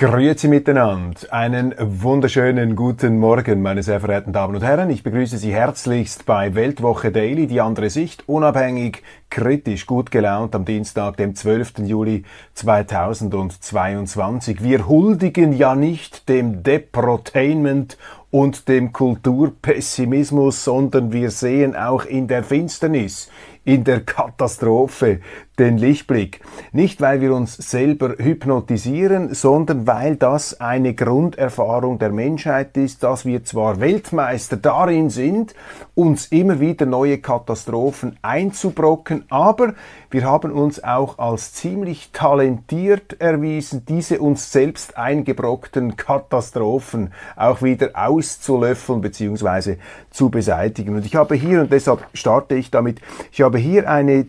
Grüezi miteinander. Einen wunderschönen guten Morgen, meine sehr verehrten Damen und Herren. Ich begrüße Sie herzlichst bei Weltwoche Daily, die andere Sicht, unabhängig, kritisch, gut gelaunt am Dienstag, dem 12. Juli 2022. Wir huldigen ja nicht dem Deprotainment und dem Kulturpessimismus, sondern wir sehen auch in der Finsternis, in der Katastrophe den Lichtblick. Nicht, weil wir uns selber hypnotisieren, sondern weil das eine Grunderfahrung der Menschheit ist, dass wir zwar Weltmeister darin sind, uns immer wieder neue Katastrophen einzubrocken, aber wir haben uns auch als ziemlich talentiert erwiesen, diese uns selbst eingebrockten Katastrophen auch wieder auszulöffeln bzw. zu beseitigen. Und ich habe hier, und deshalb starte ich damit, ich habe hier eine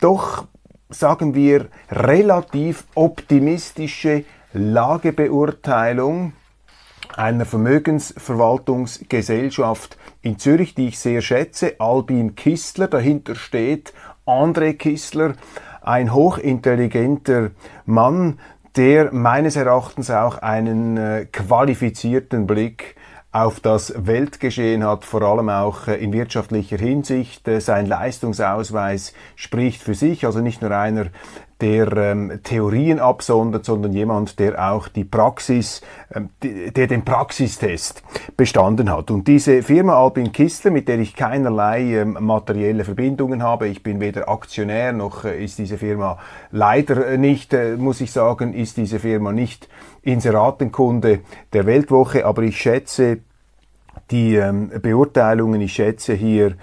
doch sagen wir, relativ optimistische Lagebeurteilung einer Vermögensverwaltungsgesellschaft in Zürich, die ich sehr schätze, Albin Kistler, dahinter steht André Kistler, ein hochintelligenter Mann, der meines Erachtens auch einen äh, qualifizierten Blick auf das Weltgeschehen hat, vor allem auch äh, in wirtschaftlicher Hinsicht. Äh, sein Leistungsausweis spricht für sich, also nicht nur einer, der ähm, Theorien absondert, sondern jemand, der auch die Praxis, ähm, der den Praxistest bestanden hat. Und diese Firma Albin Kistler, mit der ich keinerlei ähm, materielle Verbindungen habe, ich bin weder Aktionär noch äh, ist diese Firma leider nicht, äh, muss ich sagen, ist diese Firma nicht Inseratenkunde der Weltwoche, aber ich schätze die ähm, Beurteilungen, ich schätze hier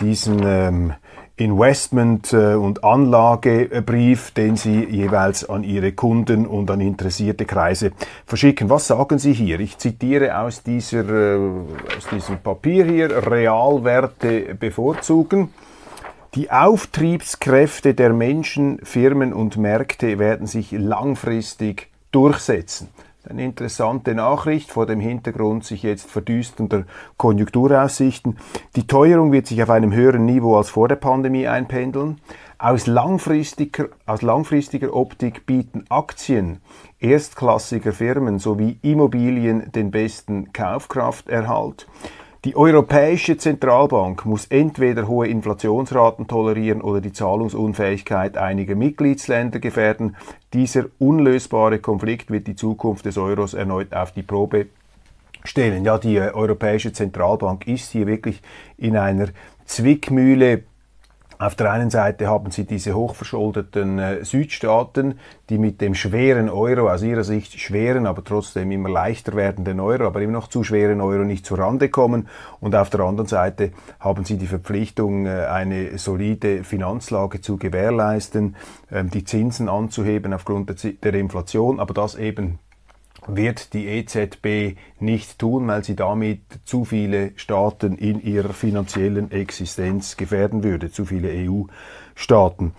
diesen ähm, Investment- äh, und Anlagebrief, den Sie jeweils an Ihre Kunden und an interessierte Kreise verschicken. Was sagen Sie hier? Ich zitiere aus, dieser, äh, aus diesem Papier hier, Realwerte bevorzugen. Die Auftriebskräfte der Menschen, Firmen und Märkte werden sich langfristig durchsetzen. Eine interessante Nachricht vor dem Hintergrund sich jetzt verdüsternder Konjunkturaussichten. Die Teuerung wird sich auf einem höheren Niveau als vor der Pandemie einpendeln. Aus langfristiger, aus langfristiger Optik bieten Aktien erstklassiger Firmen sowie Immobilien den besten Kaufkrafterhalt. Die Europäische Zentralbank muss entweder hohe Inflationsraten tolerieren oder die Zahlungsunfähigkeit einiger Mitgliedsländer gefährden. Dieser unlösbare Konflikt wird die Zukunft des Euros erneut auf die Probe stellen. Ja, die Europäische Zentralbank ist hier wirklich in einer Zwickmühle auf der einen Seite haben sie diese hochverschuldeten äh, Südstaaten, die mit dem schweren Euro, aus ihrer Sicht schweren, aber trotzdem immer leichter werdenden Euro, aber immer noch zu schweren Euro nicht zur Rande kommen. Und auf der anderen Seite haben sie die Verpflichtung, äh, eine solide Finanzlage zu gewährleisten, äh, die Zinsen anzuheben aufgrund der, der Inflation, aber das eben wird die EZB nicht tun, weil sie damit zu viele Staaten in ihrer finanziellen Existenz gefährden würde, zu viele EU-Staaten.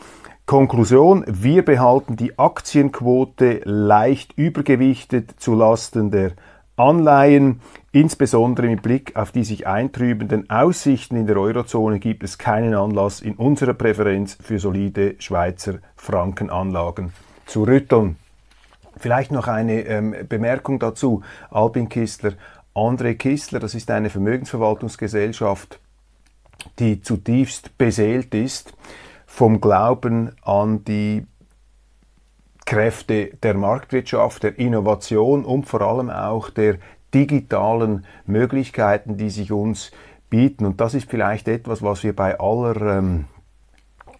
Konklusion, wir behalten die Aktienquote leicht übergewichtet zu Lasten der Anleihen, insbesondere mit Blick auf die sich eintrübenden Aussichten in der Eurozone gibt es keinen Anlass in unserer Präferenz für solide Schweizer Frankenanlagen zu rütteln. Vielleicht noch eine ähm, Bemerkung dazu. Albin Kistler, André Kistler, das ist eine Vermögensverwaltungsgesellschaft, die zutiefst beseelt ist vom Glauben an die Kräfte der Marktwirtschaft, der Innovation und vor allem auch der digitalen Möglichkeiten, die sich uns bieten. Und das ist vielleicht etwas, was wir bei aller ähm,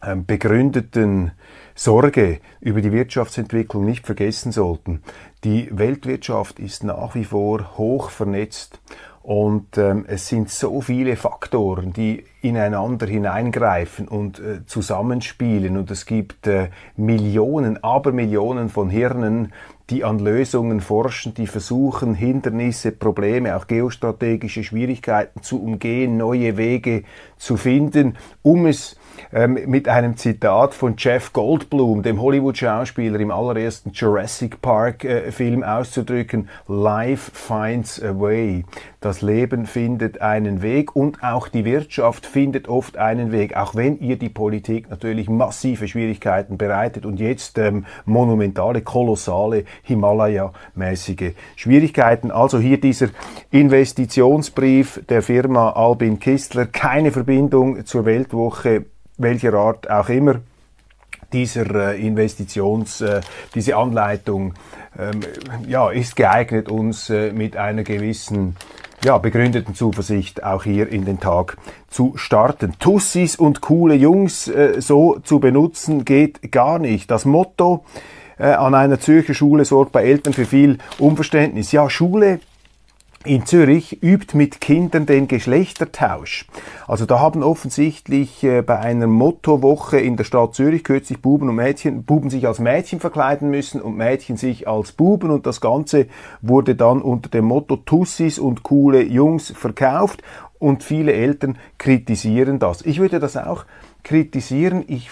ähm begründeten Sorge über die Wirtschaftsentwicklung nicht vergessen sollten. Die Weltwirtschaft ist nach wie vor hoch vernetzt Und ähm, es sind so viele Faktoren, die ineinander hineingreifen und äh, zusammenspielen. Und es gibt äh, Millionen, Abermillionen von Hirnen, die an Lösungen forschen, die versuchen, Hindernisse, Probleme, auch geostrategische Schwierigkeiten zu umgehen, neue Wege zu finden, um es ähm, mit einem Zitat von Jeff Goldblum, dem Hollywood-Schauspieler im allerersten Jurassic Park-Film äh, auszudrücken, Life finds a way. Das Leben findet einen Weg und auch die Wirtschaft findet oft einen Weg, auch wenn ihr die Politik natürlich massive Schwierigkeiten bereitet und jetzt ähm, monumentale, kolossale, Himalaya-mäßige Schwierigkeiten. Also hier dieser Investitionsbrief der Firma Albin Kistler, keine Verbindung zur Weltwoche welcher Art auch immer, dieser äh, Investitions, äh, diese Anleitung ähm, ja, ist geeignet, uns äh, mit einer gewissen ja, begründeten Zuversicht auch hier in den Tag zu starten. Tussis und coole Jungs äh, so zu benutzen geht gar nicht. Das Motto äh, an einer Zürcher Schule sorgt bei Eltern für viel Unverständnis. Ja, Schule in Zürich übt mit Kindern den Geschlechtertausch. Also da haben offensichtlich äh, bei einer Mottowoche in der Stadt Zürich kürzlich Buben und Mädchen, Buben sich als Mädchen verkleiden müssen und Mädchen sich als Buben und das Ganze wurde dann unter dem Motto Tussis und coole Jungs verkauft und viele Eltern kritisieren das. Ich würde das auch kritisieren. Ich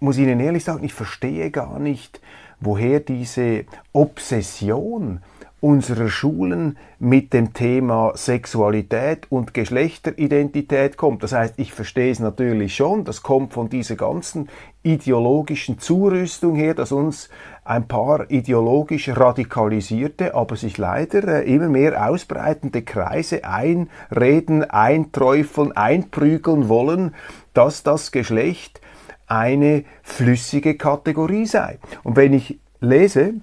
muss Ihnen ehrlich sagen, ich verstehe gar nicht, woher diese Obsession unserer Schulen mit dem Thema Sexualität und Geschlechteridentität kommt. Das heißt, ich verstehe es natürlich schon, das kommt von dieser ganzen ideologischen Zurüstung her, dass uns ein paar ideologisch radikalisierte, aber sich leider äh, immer mehr ausbreitende Kreise einreden, einträufeln, einprügeln wollen, dass das Geschlecht eine flüssige Kategorie sei. Und wenn ich lese,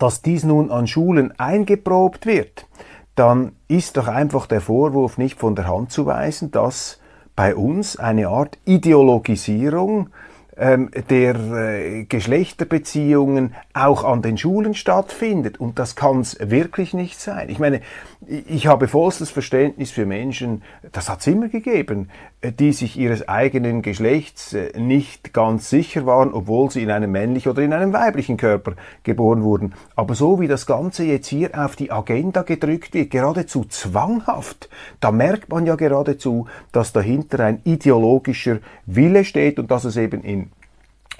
dass dies nun an Schulen eingeprobt wird, dann ist doch einfach der Vorwurf nicht von der Hand zu weisen, dass bei uns eine Art Ideologisierung ähm, der äh, Geschlechterbeziehungen auch an den Schulen stattfindet. Und das kann es wirklich nicht sein. Ich meine, ich habe vollstes Verständnis für Menschen, das hat es immer gegeben, die sich ihres eigenen Geschlechts äh, nicht ganz sicher waren, obwohl sie in einem männlichen oder in einem weiblichen Körper geboren wurden. Aber so wie das Ganze jetzt hier auf die Agenda gedrückt wird, geradezu zwanghaft, da merkt man ja geradezu, dass dahinter ein ideologischer Wille steht und dass es eben in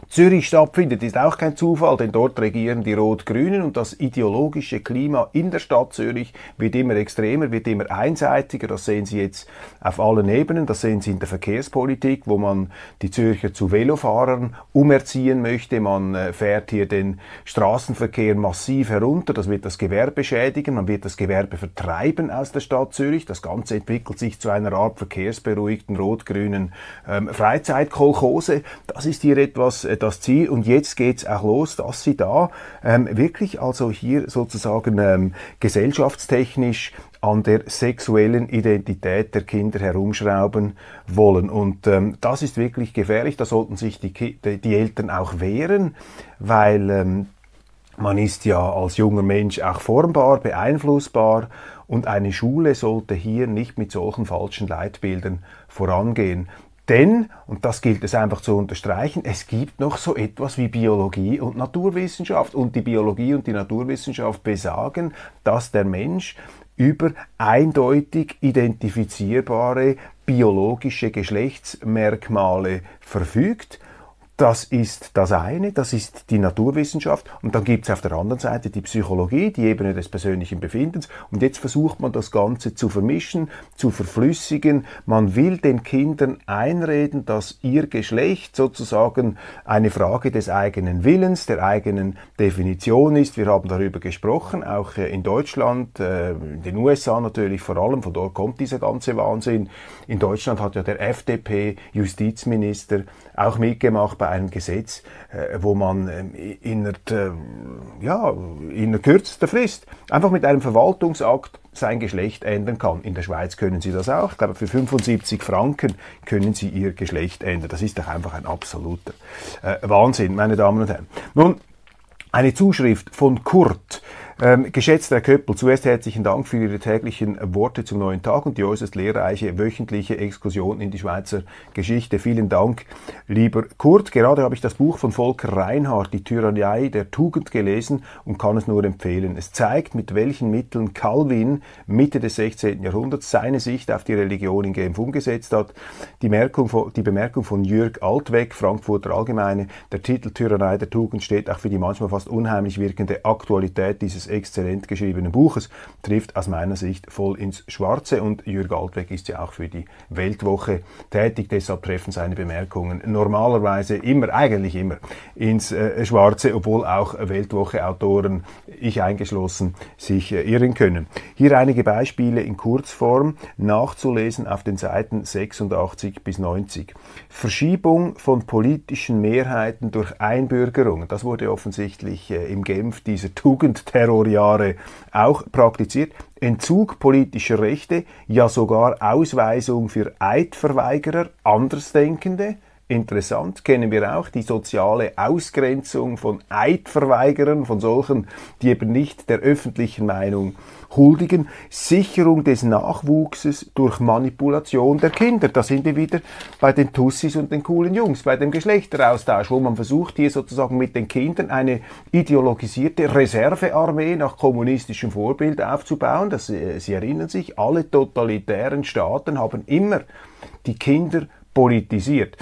Zürich stattfindet, ist auch kein Zufall, denn dort regieren die Rot-Grünen und das ideologische Klima in der Stadt Zürich wird immer extremer, wird immer einseitiger. Das sehen Sie jetzt auf allen Ebenen. Das sehen Sie in der Verkehrspolitik, wo man die Zürcher zu Velofahrern umerziehen möchte. Man äh, fährt hier den Straßenverkehr massiv herunter. Das wird das Gewerbe schädigen. Man wird das Gewerbe vertreiben aus der Stadt Zürich. Das Ganze entwickelt sich zu einer Art verkehrsberuhigten rot-grünen ähm, Freizeitkolchose. Das ist hier etwas das Ziel. Und jetzt geht's auch los, dass sie da ähm, wirklich also hier sozusagen ähm, gesellschaftstechnisch an der sexuellen Identität der Kinder herumschrauben wollen. Und ähm, das ist wirklich gefährlich. Da sollten sich die, die Eltern auch wehren, weil ähm, man ist ja als junger Mensch auch formbar, beeinflussbar und eine Schule sollte hier nicht mit solchen falschen Leitbildern vorangehen. Denn, und das gilt es einfach zu unterstreichen, es gibt noch so etwas wie Biologie und Naturwissenschaft. Und die Biologie und die Naturwissenschaft besagen, dass der Mensch über eindeutig identifizierbare biologische Geschlechtsmerkmale verfügt das ist das eine, das ist die Naturwissenschaft. Und dann gibt es auf der anderen Seite die Psychologie, die Ebene des persönlichen Befindens. Und jetzt versucht man das Ganze zu vermischen, zu verflüssigen. Man will den Kindern einreden, dass ihr Geschlecht sozusagen eine Frage des eigenen Willens, der eigenen Definition ist. Wir haben darüber gesprochen, auch äh, in Deutschland, äh, in den USA natürlich vor allem, von dort kommt dieser ganze Wahnsinn. In Deutschland hat ja der FDP-Justizminister auch mitgemacht bei einem Gesetz, äh, wo man ähm, in der, ja, in der kürzester Frist einfach mit einem Verwaltungsakt sein Geschlecht ändern kann. In der Schweiz können Sie das auch. Ich glaube, für 75 Franken können Sie Ihr Geschlecht ändern. Das ist doch einfach ein absoluter äh, Wahnsinn, meine Damen und Herren. Nun, eine Zuschrift von Kurt Ähm, geschätzter Herr Köppel, zuerst herzlichen Dank für Ihre täglichen Worte zum neuen Tag und die äußerst lehrreiche wöchentliche Exkursion in die Schweizer Geschichte. Vielen Dank, lieber Kurt. Gerade habe ich das Buch von Volker Reinhardt, Die Tyrannei der Tugend, gelesen und kann es nur empfehlen. Es zeigt, mit welchen Mitteln Calvin Mitte des 16. Jahrhunderts seine Sicht auf die Religion in Genf umgesetzt hat. Die, von, die Bemerkung von Jürg Altweg, Frankfurter Allgemeine, der Titel Tyrannei der Tugend steht auch für die manchmal fast unheimlich wirkende Aktualität dieses exzellent geschriebenen Buches, trifft aus meiner Sicht voll ins Schwarze und Jürg Altweg ist ja auch für die Weltwoche tätig, deshalb treffen seine Bemerkungen normalerweise immer, eigentlich immer ins äh, Schwarze, obwohl auch Weltwoche-Autoren, ich eingeschlossen, sich äh, irren können. Hier einige Beispiele in Kurzform nachzulesen auf den Seiten 86 bis 90. Verschiebung von politischen Mehrheiten durch Einbürgerung, das wurde offensichtlich äh, im Genf dieser Tugendterror Terrorjahre auch praktiziert. Entzug politischer Rechte, ja sogar Ausweisung für Eidverweigerer, Andersdenkende. Interessant kennen wir auch die soziale Ausgrenzung von Eidverweigerern, von solchen, die eben nicht der öffentlichen Meinung huldigen, Sicherung des Nachwuchses durch Manipulation der Kinder. Da sind wir wieder bei den Tussis und den coolen Jungs, bei dem Geschlechteraustausch, wo man versucht, hier sozusagen mit den Kindern eine ideologisierte Reservearmee nach kommunistischem Vorbild aufzubauen. Das, äh, Sie erinnern sich, alle totalitären Staaten haben immer die Kinder politisiert.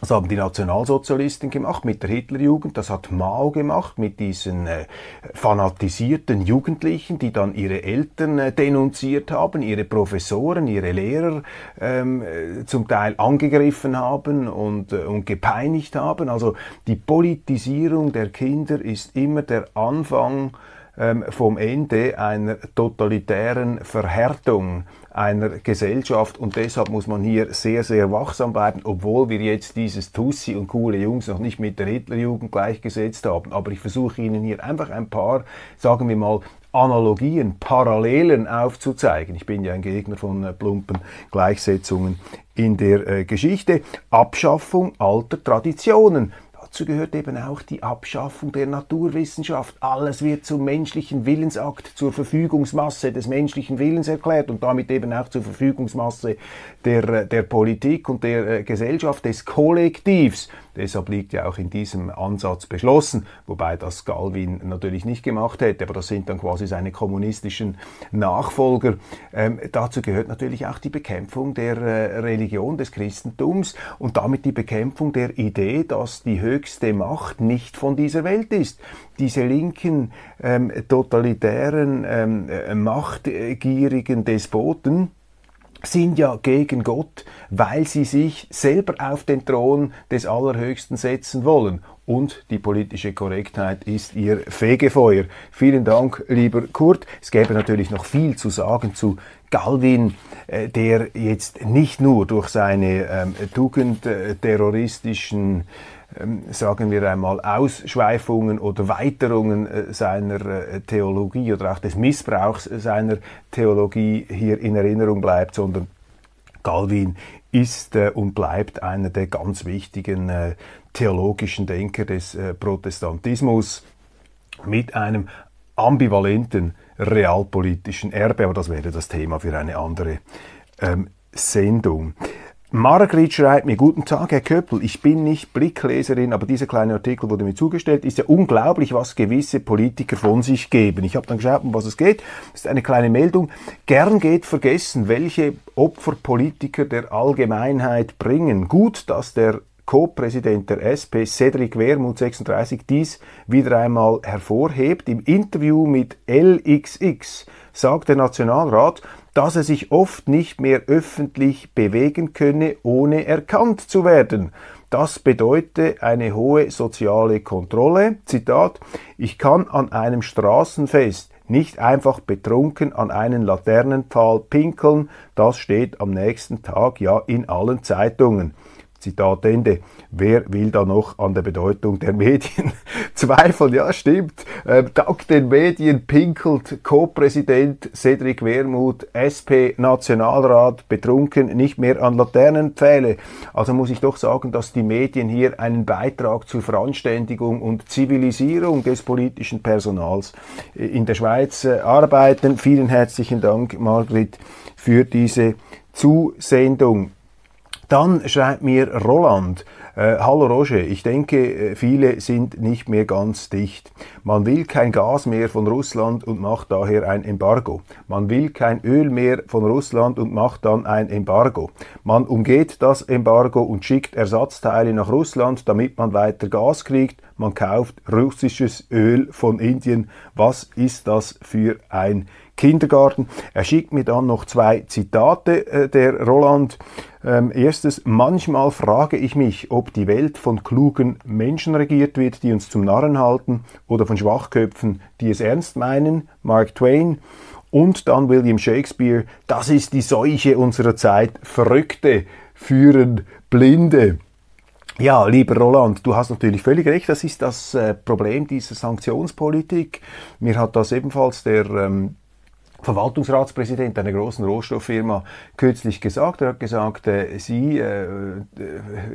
Das haben die Nationalsozialisten gemacht mit der Hitlerjugend, das hat Mao gemacht mit diesen äh, fanatisierten Jugendlichen, die dann ihre Eltern äh, denunziert haben, ihre Professoren, ihre Lehrer ähm, äh, zum Teil angegriffen haben und, äh, und gepeinigt haben. Also die Politisierung der Kinder ist immer der Anfang ähm, vom Ende einer totalitären Verhärtung einer Gesellschaft und deshalb muss man hier sehr, sehr wachsam bleiben, obwohl wir jetzt dieses Tussi und coole Jungs noch nicht mit der Hitlerjugend gleichgesetzt haben. Aber ich versuche Ihnen hier einfach ein paar, sagen wir mal, Analogien, Parallelen aufzuzeigen. Ich bin ja ein Gegner von äh, plumpen Gleichsetzungen in der äh, Geschichte. Abschaffung alter Traditionen. Dazu gehört eben auch die Abschaffung der Naturwissenschaft. Alles wird zum menschlichen Willensakt, zur Verfügungsmasse des menschlichen Willens erklärt und damit eben auch zur Verfügungsmasse der, der Politik und der äh, Gesellschaft, des Kollektivs. Deshalb liegt ja auch in diesem Ansatz beschlossen, wobei das Galvin natürlich nicht gemacht hätte, aber das sind dann quasi seine kommunistischen Nachfolger. Ähm, dazu gehört natürlich auch die Bekämpfung der äh, Religion des Christentums und damit die Bekämpfung der Idee, dass die höchste Macht nicht von dieser Welt ist. Diese linken, ähm, totalitären, ähm, äh, machtgierigen Despoten, sind ja gegen Gott, weil sie sich selber auf den Thron des Allerhöchsten setzen wollen. Und die politische Korrektheit ist ihr Fegefeuer. Vielen Dank, lieber Kurt. Es gäbe natürlich noch viel zu sagen zu Galvin, äh, der jetzt nicht nur durch seine ähm, tugendterroristischen ähm, sagen wir einmal, Ausschweifungen oder Weiterungen äh, seiner äh, Theologie oder auch des Missbrauchs seiner Theologie hier in Erinnerung bleibt, sondern Galvin ist äh, und bleibt einer der ganz wichtigen theologischen Denker des Protestantismus mit einem ambivalenten realpolitischen Erbe, aber das wäre das Thema für eine andere ähm, Sendung. Margrit schreibt mir, guten Tag, Herr Köppel, ich bin nicht Blickleserin, aber dieser kleine Artikel wurde mir zugestellt. Ist ja unglaublich, was gewisse Politiker von sich geben. Ich habe dann geschaut, um was es geht. Das ist eine kleine Meldung. Gern geht vergessen, welche Opfer Politiker der Allgemeinheit bringen. Gut, dass der Co-Präsident der SP, Cedric Wermuth 36, dies wieder einmal hervorhebt. Im Interview mit LXX sagt der Nationalrat, dass er sich oft nicht mehr öffentlich bewegen könne, ohne erkannt zu werden. Das bedeutet eine hohe soziale Kontrolle. Zitat, ich kann an einem Straßenfest nicht einfach betrunken an einen Laternenpfahl pinkeln, das steht am nächsten Tag ja in allen Zeitungen. Zitat Ende. Wer will da noch an der Bedeutung der Medien zweifeln? Ja, stimmt. Ähm, dank den Medien pinkelt Co-Präsident Cedric Wermuth, SP-Nationalrat, betrunken, nicht mehr an Laternenpfähle. Also muss ich doch sagen, dass die Medien hier einen Beitrag zur Veranständigung und Zivilisierung des politischen Personals in der Schweiz äh, arbeiten. Vielen herzlichen Dank, Margrit, für diese Zusendung. Dann schreibt mir Roland, äh, Hallo Roger, ich denke, äh, viele sind nicht mehr ganz dicht. Man will kein Gas mehr von Russland und macht daher ein Embargo. Man will kein Öl mehr von Russland und macht dann ein Embargo. Man umgeht das Embargo und schickt Ersatzteile nach Russland, damit man weiter Gas kriegt. Man kauft russisches Öl von Indien. Was ist das für ein Kindergarten. Er schickt mir dann noch zwei Zitate äh, der Roland. Ähm, erstes, manchmal frage ich mich, ob die Welt von klugen Menschen regiert wird, die uns zum Narren halten, oder von Schwachköpfen, die es ernst meinen. Mark Twain. Und dann William Shakespeare, das ist die Seuche unserer Zeit. Verrückte führen Blinde. Ja, lieber Roland, du hast natürlich völlig recht. Das ist das äh, Problem dieser Sanktionspolitik. Mir hat das ebenfalls der ähm, Verwaltungsratspräsident einer großen Rohstofffirma kürzlich gesagt. Er hat gesagt, äh, sie, äh,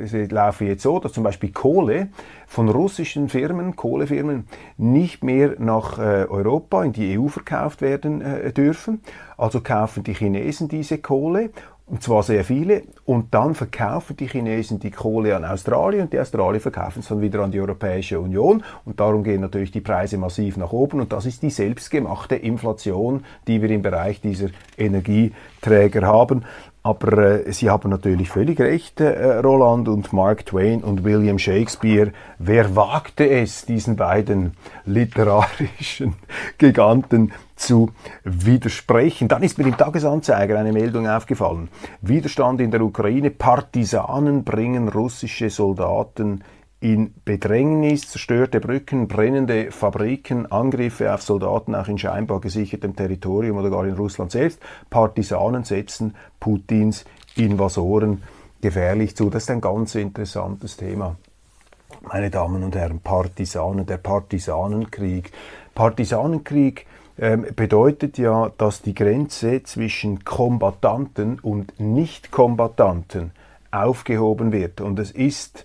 sie laufen jetzt so, dass zum Beispiel Kohle von russischen Firmen, Kohlefirmen, nicht mehr nach äh, Europa, in die EU verkauft werden äh, dürfen. Also kaufen die Chinesen diese Kohle und zwar sehr viele. Und dann verkaufen die Chinesen die Kohle an Australien und die Australier verkaufen es dann wieder an die Europäische Union. Und darum gehen natürlich die Preise massiv nach oben. Und das ist die selbstgemachte Inflation, die wir im Bereich dieser Energieträger haben. Aber äh, Sie haben natürlich völlig recht, äh, Roland und Mark Twain und William Shakespeare. Wer wagte es, diesen beiden literarischen Giganten zu widersprechen. Dann ist mir im Tagesanzeiger eine Meldung aufgefallen. Widerstand in der Ukraine. Partisanen bringen russische Soldaten in Bedrängnis, zerstörte Brücken, brennende Fabriken, Angriffe auf Soldaten auch in scheinbar gesichertem Territorium oder gar in Russland selbst. Partisanen setzen Putins Invasoren gefährlich zu. Das ist ein ganz interessantes Thema. Meine Damen und Herren, Partisanen, der Partisanenkrieg. Partisanenkrieg ähm, bedeutet ja, dass die Grenze zwischen Kombattanten und Nicht-Kombattanten aufgehoben wird. Und es ist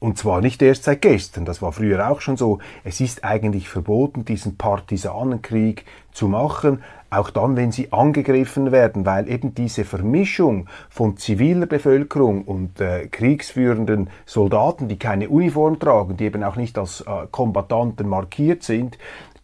Und zwar nicht erst seit gestern, das war früher auch schon so. Es ist eigentlich verboten, diesen Partisanenkrieg zu machen, auch dann, wenn sie angegriffen werden, weil eben diese Vermischung von ziviler Bevölkerung und äh, kriegsführenden Soldaten, die keine Uniform tragen, die eben auch nicht als äh, Kombattanten markiert sind,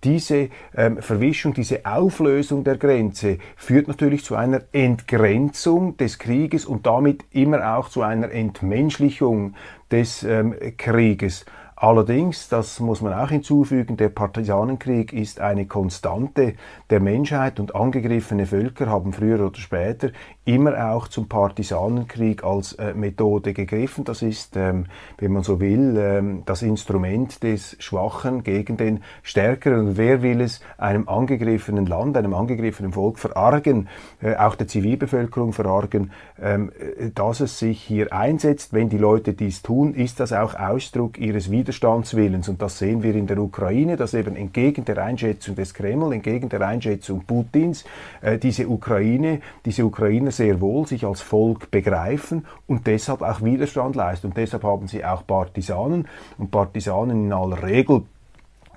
diese ähm, Verwischung, diese Auflösung der Grenze führt natürlich zu einer Entgrenzung des Krieges und damit immer auch zu einer Entmenschlichung des ähm, Krieges. Allerdings, das muss man auch hinzufügen, der Partisanenkrieg ist eine Konstante der Menschheit und angegriffene Völker haben früher oder später immer auch zum Partisanenkrieg als äh, Methode gegriffen. Das ist, ähm, wenn man so will, ähm, das Instrument des Schwachen gegen den Stärkeren. Und wer will es einem angegriffenen Land, einem angegriffenen Volk verargen, äh, auch der Zivilbevölkerung verargen, ähm, äh, dass es sich hier einsetzt. Wenn die Leute dies tun, ist das auch Ausdruck ihres Widerstands Widerstandswillens. Und das sehen wir in der Ukraine, dass eben entgegen der Einschätzung des Kreml, entgegen der Einschätzung Putins, äh, diese Ukraine, diese Ukrainer sehr wohl sich als Volk begreifen und deshalb auch Widerstand leisten. Und deshalb haben sie auch Partisanen und Partisanen in aller Regel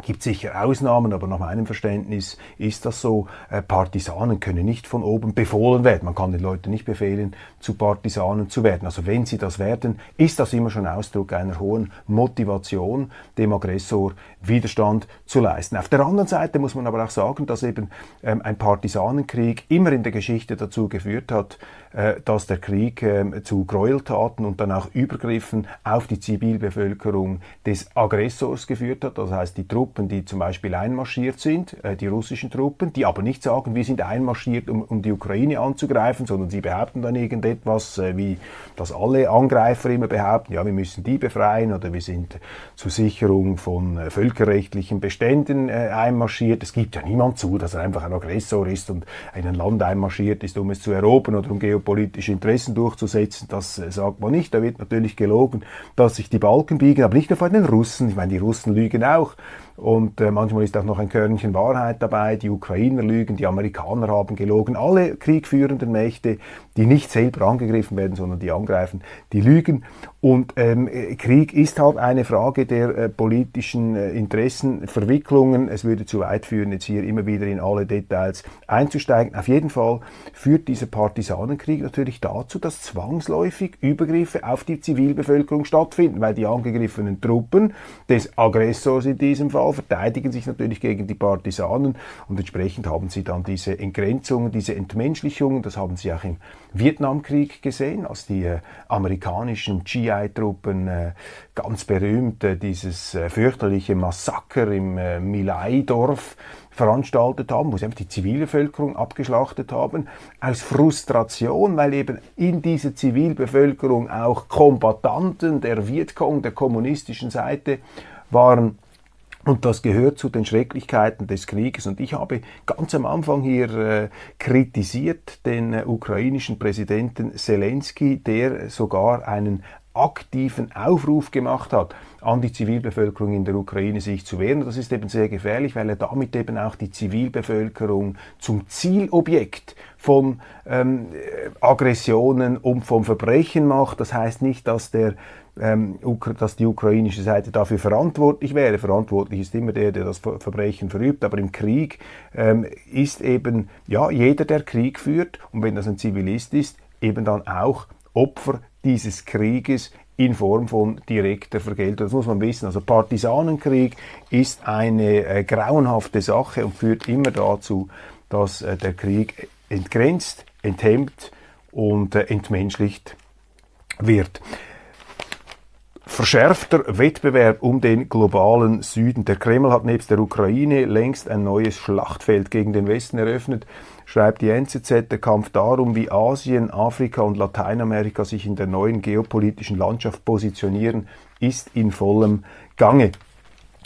gibt sicher Ausnahmen, aber nach meinem Verständnis ist das so. Äh, Partisanen können nicht von oben befohlen werden. Man kann den Leuten nicht befehlen, zu Partisanen zu werden. Also wenn sie das werden, ist das immer schon Ausdruck einer hohen Motivation, dem Aggressor Widerstand zu leisten. Auf der anderen Seite muss man aber auch sagen, dass eben ähm, ein Partisanenkrieg immer in der Geschichte dazu geführt hat, äh, dass der Krieg äh, zu Gräueltaten und dann auch Übergriffen auf die Zivilbevölkerung des Aggressors geführt hat. Das heißt, die Truppen, die zum Beispiel einmarschiert sind, äh, die russischen Truppen, die aber nicht sagen, wir sind einmarschiert, um, um die Ukraine anzugreifen, sondern sie behaupten dann irgendetwas, äh, wie das alle Angreifer immer behaupten, ja, wir müssen die befreien oder wir sind zur Sicherung von äh, völkerrechtlichen Beständen äh, einmarschiert. Es gibt ja niemand zu, dass er einfach ein Aggressor ist und in ein Land einmarschiert ist, um es zu erobern oder um geopolitische Interessen durchzusetzen. Das äh, sagt man nicht. Da wird natürlich gelogen, dass sich die Balken biegen, aber nicht nur von den Russen. Ich meine, die Russen lügen auch. Und äh, manchmal ist auch noch ein Körnchen Wahrheit dabei. Die Ukrainer lügen, die Amerikaner haben gelogen. Alle kriegführenden Mächte, die nicht selber angegriffen werden, sondern die angreifen, die lügen. Und ähm, Krieg ist halt eine Frage der äh, politischen äh, Interessenverwicklungen. Es würde zu weit führen, jetzt hier immer wieder in alle Details einzusteigen. Auf jeden Fall führt dieser Partisanenkrieg natürlich dazu, dass zwangsläufig Übergriffe auf die Zivilbevölkerung stattfinden, weil die angegriffenen Truppen des Aggressors in diesem Fall verteidigen sich natürlich gegen die Partisanen und entsprechend haben sie dann diese Entgrenzungen, diese Entmenschlichungen, das haben sie auch im Vietnamkrieg gesehen, als die äh, amerikanischen GI-Truppen äh, ganz berühmt äh, dieses äh, fürchterliche Massaker im äh, Milai-Dorf veranstaltet haben, wo sie einfach die Zivilbevölkerung abgeschlachtet haben, aus Frustration, weil eben in dieser Zivilbevölkerung auch Kombattanten der Vietcong, der kommunistischen Seite, waren und das gehört zu den Schrecklichkeiten des Krieges. Und ich habe ganz am Anfang hier äh, kritisiert den äh, ukrainischen Präsidenten Zelensky, der sogar einen aktiven Aufruf gemacht hat, an die Zivilbevölkerung in der Ukraine sich zu wehren. Das ist eben sehr gefährlich, weil er damit eben auch die Zivilbevölkerung zum Zielobjekt von ähm, Aggressionen und vom Verbrechen macht. Das heißt nicht, dass der ähm, dass die ukrainische Seite dafür verantwortlich wäre. Verantwortlich ist immer der, der das Verbrechen verübt, aber im Krieg ähm, ist eben ja jeder, der Krieg führt und wenn das ein Zivilist ist, eben dann auch Opfer dieses Krieges in Form von direkter Vergeltung. Das muss man wissen. Also Partisanenkrieg ist eine äh, grauenhafte Sache und führt immer dazu, dass äh, der Krieg entgrenzt, enthemmt und äh, entmenschlicht wird verschärfter Wettbewerb um den globalen Süden. Der Kreml hat nebst der Ukraine längst ein neues Schlachtfeld gegen den Westen eröffnet, schreibt die NZZ. Der Kampf darum, wie Asien, Afrika und Lateinamerika sich in der neuen geopolitischen Landschaft positionieren, ist in vollem Gange.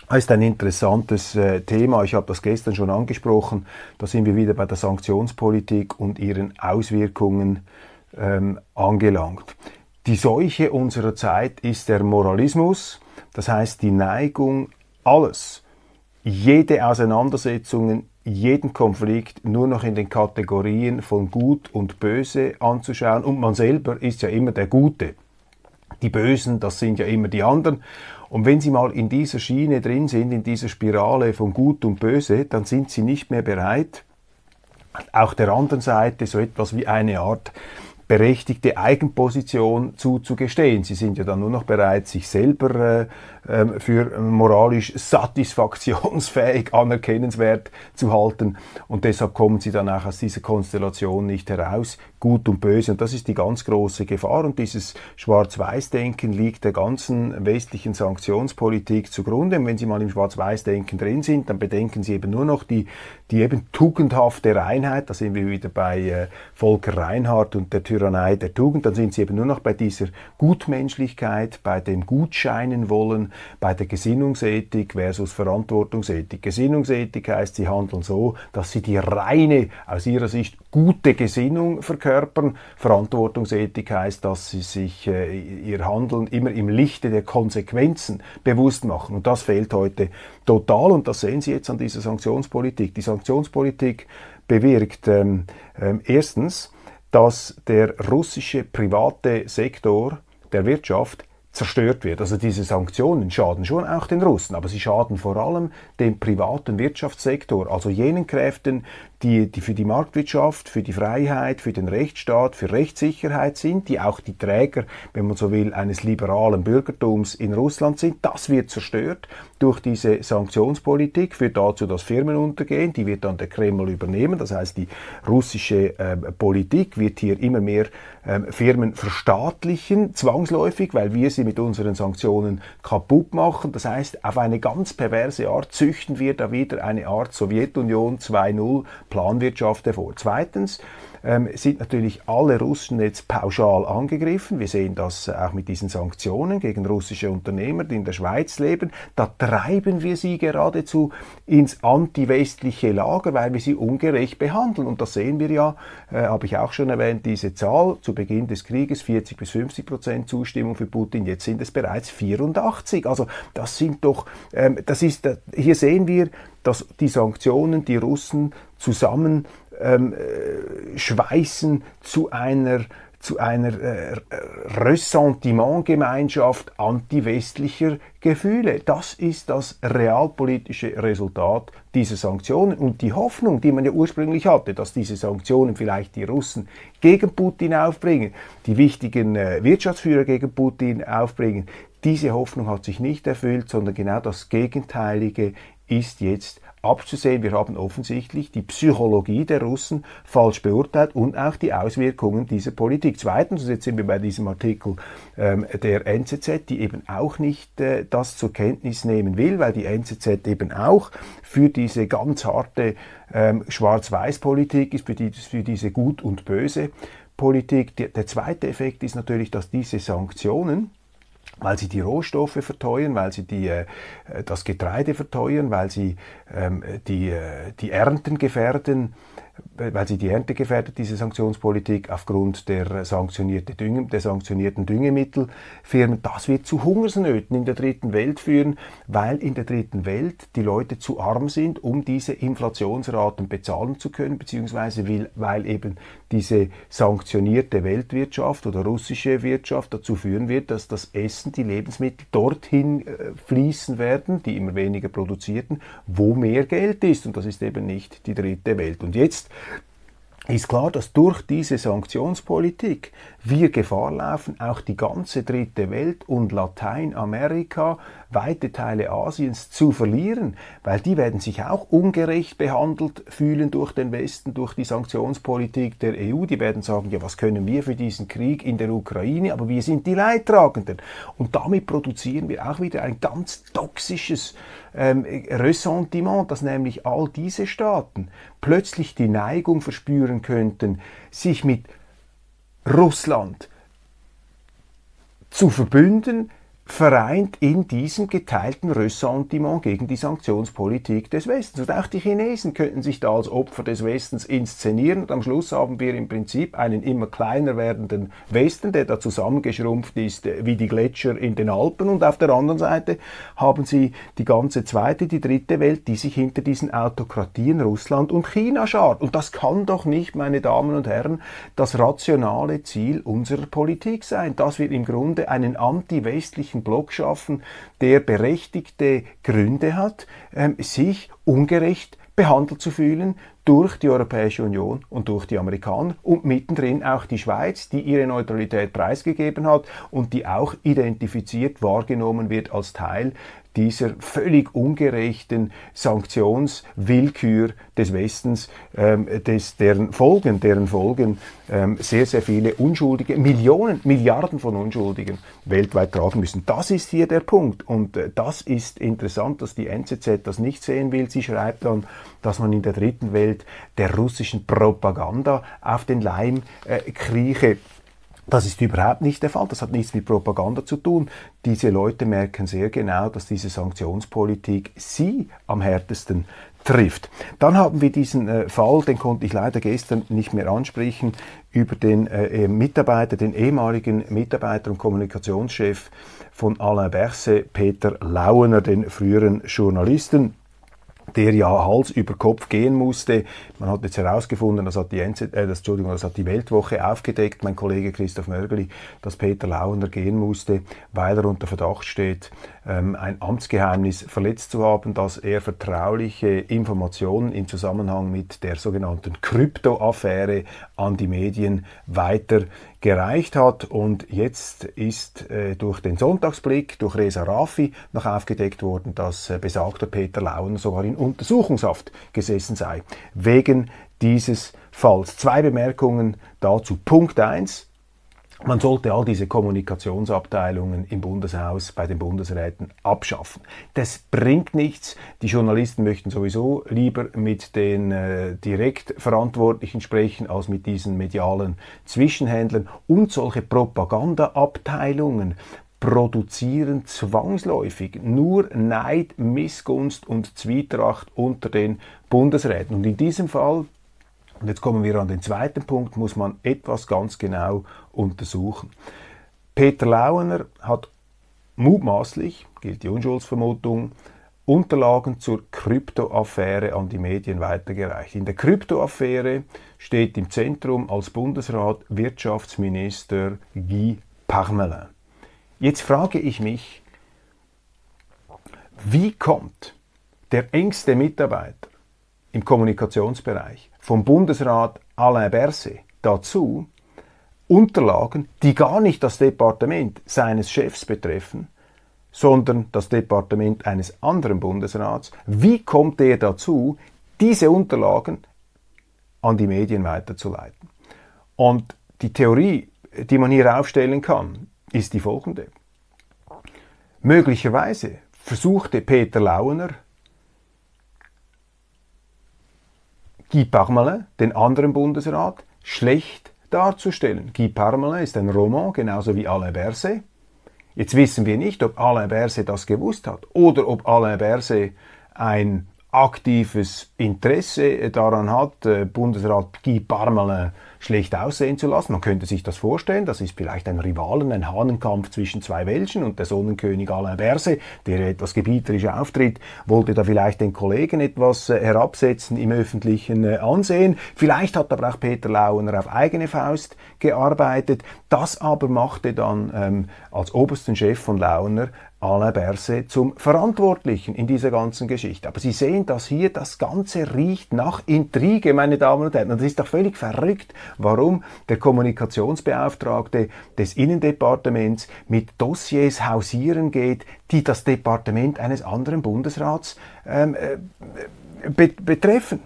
Das ist ein interessantes äh, Thema. Ich habe das gestern schon angesprochen. Da sind wir wieder bei der Sanktionspolitik und ihren Auswirkungen ähm, angelangt. Die Seuche unserer Zeit ist der Moralismus, das heißt die Neigung, alles, jede Auseinandersetzungen, jeden Konflikt nur noch in den Kategorien von Gut und Böse anzuschauen. Und man selber ist ja immer der Gute. Die Bösen, das sind ja immer die anderen. Und wenn Sie mal in dieser Schiene drin sind, in dieser Spirale von Gut und Böse, dann sind Sie nicht mehr bereit, auch der anderen Seite so etwas wie eine Art berechtigte Eigenposition zuzugestehen. Sie sind ja dann nur noch bereit, sich selber äh, ähm, für moralisch satisfaktionsfähig, anerkennenswert zu halten. Und deshalb kommen sie dann auch aus dieser Konstellation nicht heraus, gut und böse. Und das ist die ganz große Gefahr. Und dieses Schwarz-Weiß-Denken liegt der ganzen westlichen Sanktionspolitik zugrunde. Und wenn Sie mal im Schwarz-Weiß-Denken drin sind, dann bedenken Sie eben nur noch die, die eben tugendhafte Reinheit. Da sind wir wieder bei äh, Volker Reinhardt und der Tyrannei der Tugend, dann sind sie eben nur noch bei dieser Gutmenschlichkeit, bei dem Gutscheinen wollen, bei der Gesinnungsethik versus Verantwortungsethik. Gesinnungsethik heißt, sie handeln so, dass sie die reine, aus ihrer Sicht gute Gesinnung verkörpern. Verantwortungsethik heißt, dass sie sich äh, ihr Handeln immer im Lichte der Konsequenzen bewusst machen. Und das fehlt heute total und das sehen Sie jetzt an dieser Sanktionspolitik. Die Sanktionspolitik bewirkt ähm, ähm, erstens, dass der russische private Sektor der Wirtschaft zerstört wird. Also diese Sanktionen schaden schon auch den Russen, aber sie schaden vor allem dem privaten Wirtschaftssektor, also jenen Kräften, die, die für die Marktwirtschaft, für die Freiheit, für den Rechtsstaat, für Rechtssicherheit sind, die auch die Träger, wenn man so will, eines liberalen Bürgertums in Russland sind. Das wird zerstört durch diese Sanktionspolitik, führt dazu, dass Firmen untergehen, die wird dann der Kreml übernehmen. Das heißt, die russische äh, Politik wird hier immer mehr äh, Firmen verstaatlichen, zwangsläufig, weil wir sie mit unseren Sanktionen kaputt machen. Das heißt, auf eine ganz perverse Art züchten wir da wieder eine Art Sowjetunion 2.0 Planwirtschaft hervor. Zweitens ähm, sind natürlich alle Russen jetzt pauschal angegriffen. Wir sehen das auch mit diesen Sanktionen gegen russische Unternehmer, die in der Schweiz leben. Da treiben wir sie geradezu ins anti-westliche Lager, weil wir sie ungerecht behandeln. Und das sehen wir ja, äh, habe ich auch schon erwähnt, diese Zahl zu Beginn des Krieges 40 bis 50 Prozent Zustimmung für Putin. Jetzt sind es bereits 84. Also das sind doch, ähm, das ist, hier sehen wir, dass die Sanktionen die Russen zusammen ähm, äh, schweißen zu einer zu einer äh, Ressentimentgemeinschaft antiwestlicher Gefühle. Das ist das realpolitische Resultat dieser Sanktionen und die Hoffnung, die man ja ursprünglich hatte, dass diese Sanktionen vielleicht die Russen gegen Putin aufbringen, die wichtigen äh, Wirtschaftsführer gegen Putin aufbringen. Diese Hoffnung hat sich nicht erfüllt, sondern genau das Gegenteilige ist jetzt abzusehen. Wir haben offensichtlich die Psychologie der Russen falsch beurteilt und auch die Auswirkungen dieser Politik. Zweitens, jetzt sind wir bei diesem Artikel ähm, der NZZ, die eben auch nicht äh, das zur Kenntnis nehmen will, weil die NZZ eben auch für diese ganz harte ähm, Schwarz-Weiß-Politik ist, für, die, für diese Gut- und Böse-Politik. Der, der zweite Effekt ist natürlich, dass diese Sanktionen, weil sie die Rohstoffe verteuern, weil sie die, äh, das Getreide verteuern, weil sie ähm, die, äh, die Ernten gefährden, weil sie die Ernte gefährdet, diese Sanktionspolitik, aufgrund der, sanktionierte Dünge, der sanktionierten Düngemittelfirmen. Das wird zu Hungersnöten in der dritten Welt führen, weil in der dritten Welt die Leute zu arm sind, um diese Inflationsraten bezahlen zu können, beziehungsweise weil, weil eben diese sanktionierte Weltwirtschaft oder russische Wirtschaft dazu führen wird, dass das Essen, die Lebensmittel dorthin äh, fließen werden, die immer weniger produzierten, wo mehr Geld ist. Und das ist eben nicht die dritte Welt. Und jetzt ist klar, dass durch diese Sanktionspolitik wir Gefahr laufen, auch die ganze dritte Welt und Lateinamerika, weite Teile Asiens zu verlieren, weil die werden sich auch ungerecht behandelt fühlen durch den Westen, durch die Sanktionspolitik der EU. Die werden sagen, ja, was können wir für diesen Krieg in der Ukraine, aber wir sind die Leidtragenden. Und damit produzieren wir auch wieder ein ganz toxisches ähm, Ressentiment, dass nämlich all diese Staaten plötzlich die Neigung verspüren könnten, sich mit Russland zu verbünden, vereint in diesem geteilten Ressentiment gegen die Sanktionspolitik des Westens. Und auch die Chinesen könnten sich da als Opfer des Westens inszenieren. Und am Schluss haben wir im Prinzip einen immer kleiner werdenden Westen, der da zusammengeschrumpft ist äh, wie die Gletscher in den Alpen. Und auf der anderen Seite haben sie die ganze zweite, die dritte Welt, die sich hinter diesen Autokratien Russland und China schart. Und das kann doch nicht, meine Damen und Herren, das rationale Ziel unserer Politik sein, dass wir im Grunde einen anti-westlichen westlichen Block schaffen, der berechtigte Gründe hat, ähm, sich ungerecht behandelt zu fühlen durch die Europäische Union und durch die Amerikaner und mittendrin auch die Schweiz, die ihre Neutralität preisgegeben hat und die auch identifiziert wahrgenommen wird als Teil dieser völlig ungerechten Sanktionswillkür des Westens, ähm, des, deren Folgen, deren Folgen ähm, sehr, sehr viele Unschuldige, Millionen, Milliarden von Unschuldigen weltweit tragen müssen. Das ist hier der Punkt. Und äh, das ist interessant, dass die NZZ das nicht sehen will. Sie schreibt dann, dass man in der dritten Welt der russischen Propaganda auf den Leim äh, krieche. Das ist überhaupt nicht der Fall. Das hat nichts mit Propaganda zu tun. Diese Leute merken sehr genau, dass diese Sanktionspolitik sie am härtesten trifft. Dann haben wir diesen äh, Fall, den konnte ich leider gestern nicht mehr ansprechen, über den äh, Mitarbeiter, den ehemaligen Mitarbeiter und Kommunikationschef von Alain Berset, Peter Lauener, den früheren Journalisten der ja Hals über Kopf gehen musste. Man hat jetzt herausgefunden, das hat die, NZ, äh, das, das hat die Weltwoche aufgedeckt, mein Kollege Christoph Mörgeli, dass Peter Launer gehen musste, weil er unter Verdacht steht, ähm, ein Amtsgeheimnis verletzt zu haben, dass er vertrauliche Informationen im Zusammenhang mit der sogenannten Krypto-Affäre an die Medien weiter gereicht hat. Und jetzt ist äh, durch den Sonntagsblick, durch Reza Rafi noch aufgedeckt worden, dass äh, besagter Peter Launer sogar in Untersuchungshaft gesessen sei, wegen dieses Falls. Zwei Bemerkungen dazu. Punkt eins: man sollte all diese Kommunikationsabteilungen im Bundeshaus bei den Bundesräten abschaffen. Das bringt nichts. Die Journalisten möchten sowieso lieber mit den äh, direkt Verantwortlichen sprechen als mit diesen medialen Zwischenhändlern. Und solche Propagandaabteilungen produzieren zwangsläufig nur Neid, Missgunst und Zwietracht unter den Bundesräten. Und in diesem Fall und jetzt kommen wir an den zweiten Punkt, muss man etwas ganz genau untersuchen. Peter Lauener hat mutmaßlich, gilt die Unschuldsvermutung, Unterlagen zur Kryptoaffäre an die Medien weitergereicht. In der Kryptoaffäre steht im Zentrum als Bundesrat Wirtschaftsminister Guy Parmelin. Jetzt frage ich mich, wie kommt der engste Mitarbeiter im Kommunikationsbereich vom Bundesrat Alain Berset dazu, Unterlagen, die gar nicht das Departement seines Chefs betreffen, sondern das Departement eines anderen Bundesrats. Wie kommt er dazu, diese Unterlagen an die Medien weiterzuleiten? Und die Theorie, die man hier aufstellen kann, ist die folgende. Möglicherweise versuchte Peter Launer Guy Parmelin, den anderen Bundesrat, schlecht darzustellen. Guy Parmelin ist ein Roman, genauso wie Alain Berset. Jetzt wissen wir nicht, ob Alain Berset das gewusst hat oder ob Alain Berset ein aktives Interesse daran hat, äh, Bundesrat Guy Parmelin schlecht aussehen zu lassen. Man könnte sich das vorstellen, das ist vielleicht ein Rivalen, ein Hahnenkampf zwischen zwei Welschen und der Sonnenkönig Alain Berset, der etwas gebieterisch auftritt, wollte da vielleicht den Kollegen etwas äh, herabsetzen im öffentlichen äh, Ansehen. Vielleicht hat aber auch Peter Launer auf eigene Faust gearbeitet. Das aber machte dann ähm, als obersten Chef von Launer Alain Berset zum Verantwortlichen in dieser ganzen Geschichte. Aber Sie sehen, dass hier das Ganze riecht nach Intrige, meine Damen und Herren. Und das ist doch völlig verrückt, warum der Kommunikationsbeauftragte des Innendepartements mit Dossiers hausieren geht, die das Departement eines anderen Bundesrats ähm, äh, be betreffen.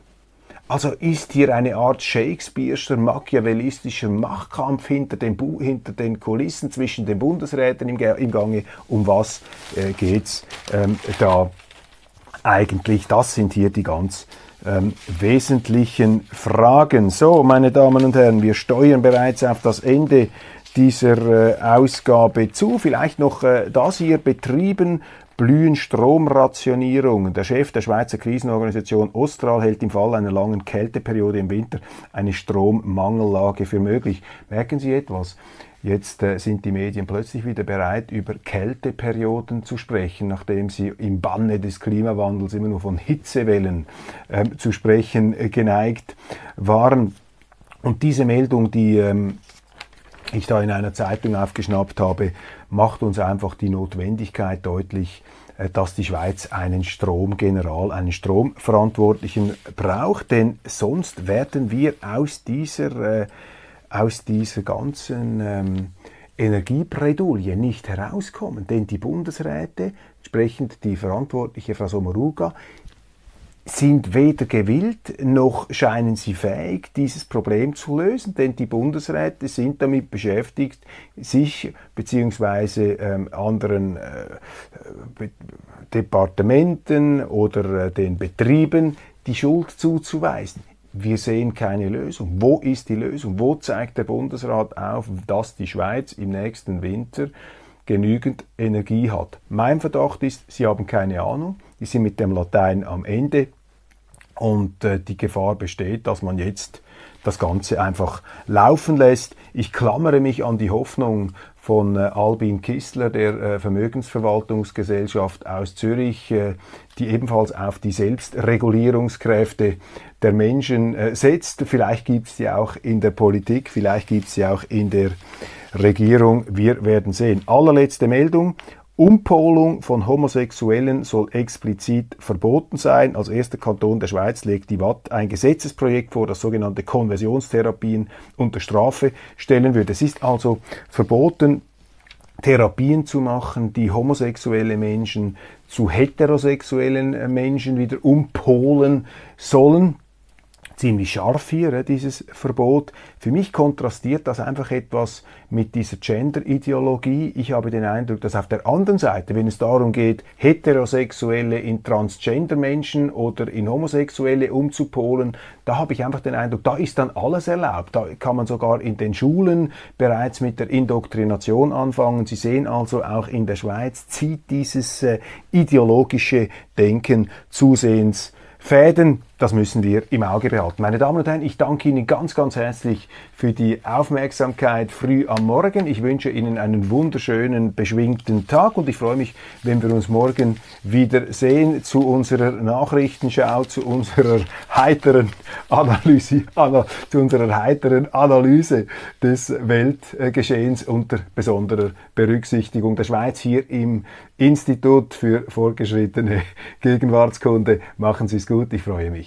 Also ist hier eine Art Shakespeare'scher machiavellistischer Machtkampf hinter den, hinter den Kulissen zwischen den Bundesräten im, im Gange. Um was äh, geht's ähm, da eigentlich? Das sind hier die ganz ähm, wesentlichen Fragen. So, meine Damen und Herren, wir steuern bereits auf das Ende dieser äh, Ausgabe zu. Vielleicht noch äh, das hier betrieben blühen Stromrationierungen. Der Chef der Schweizer Krisenorganisation Ostral hält im Fall einer langen Kälteperiode im Winter eine Strommangellage für möglich. Merken Sie etwas? Jetzt äh, sind die Medien plötzlich wieder bereit, über Kälteperioden zu sprechen, nachdem sie im Banne des Klimawandels immer nur von Hitzewellen äh, zu sprechen äh, geneigt waren. Und diese Meldung, die ähm, ich da in einer Zeitung aufgeschnappt habe, macht uns einfach die Notwendigkeit deutlich, äh, dass die Schweiz einen Stromgeneral, einen Stromverantwortlichen braucht, denn sonst werden wir aus dieser, äh, aus dieser ganzen ähm, Energiebredouille nicht herauskommen, denn die Bundesräte, entsprechend die verantwortliche Frau Sommaruga, sind weder gewillt noch scheinen sie fähig, dieses Problem zu lösen, denn die Bundesräte sind damit beschäftigt, sich bzw. Ähm, anderen äh, Departementen oder äh, den Betrieben die Schuld zuzuweisen. Wir sehen keine Lösung. Wo ist die Lösung? Wo zeigt der Bundesrat auf, dass die Schweiz im nächsten Winter genügend Energie hat? Mein Verdacht ist, Sie haben keine Ahnung. Die sind mit dem Latein am Ende und äh, die Gefahr besteht, dass man jetzt das Ganze einfach laufen lässt. Ich klammere mich an die Hoffnung von äh, Albin Kistler, der äh, Vermögensverwaltungsgesellschaft aus Zürich, äh, die ebenfalls auf die Selbstregulierungskräfte der Menschen setzt. Vielleicht gibt es sie auch in der Politik, vielleicht gibt es sie auch in der Regierung. Wir werden sehen. Allerletzte Meldung. Umpolung von Homosexuellen soll explizit verboten sein. Als erster Kanton der Schweiz legt die Watt ein Gesetzesprojekt vor, das sogenannte Konversionstherapien unter Strafe stellen würde. Es ist also verboten, Therapien zu machen, die homosexuelle Menschen zu heterosexuellen Menschen wieder umpolen sollen ziemlich scharf hier, dieses Verbot. Für mich kontrastiert das einfach etwas mit dieser Gender-Ideologie. Ich habe den Eindruck, dass auf der anderen Seite, wenn es darum geht, Heterosexuelle in Transgender-Menschen oder in Homosexuelle umzupolen, da habe ich einfach den Eindruck, da ist dann alles erlaubt. Da kann man sogar in den Schulen bereits mit der Indoktrination anfangen. Sie sehen also, auch in der Schweiz zieht dieses äh, ideologische Denken zusehends Fäden, das müssen wir im Auge behalten. Meine Damen und Herren, ich danke Ihnen ganz, ganz herzlich für die Aufmerksamkeit früh am Morgen. Ich wünsche Ihnen einen wunderschönen, beschwingten Tag und ich freue mich, wenn wir uns morgen wieder sehen zu unserer Nachrichtenschau, zu unserer heiteren Analyse, zu unserer heiteren Analyse des Weltgeschehens unter besonderer Berücksichtigung der Schweiz hier im Institut für fortgeschrittene Gegenwartskunde. Machen Sie es gut, ich freue mich.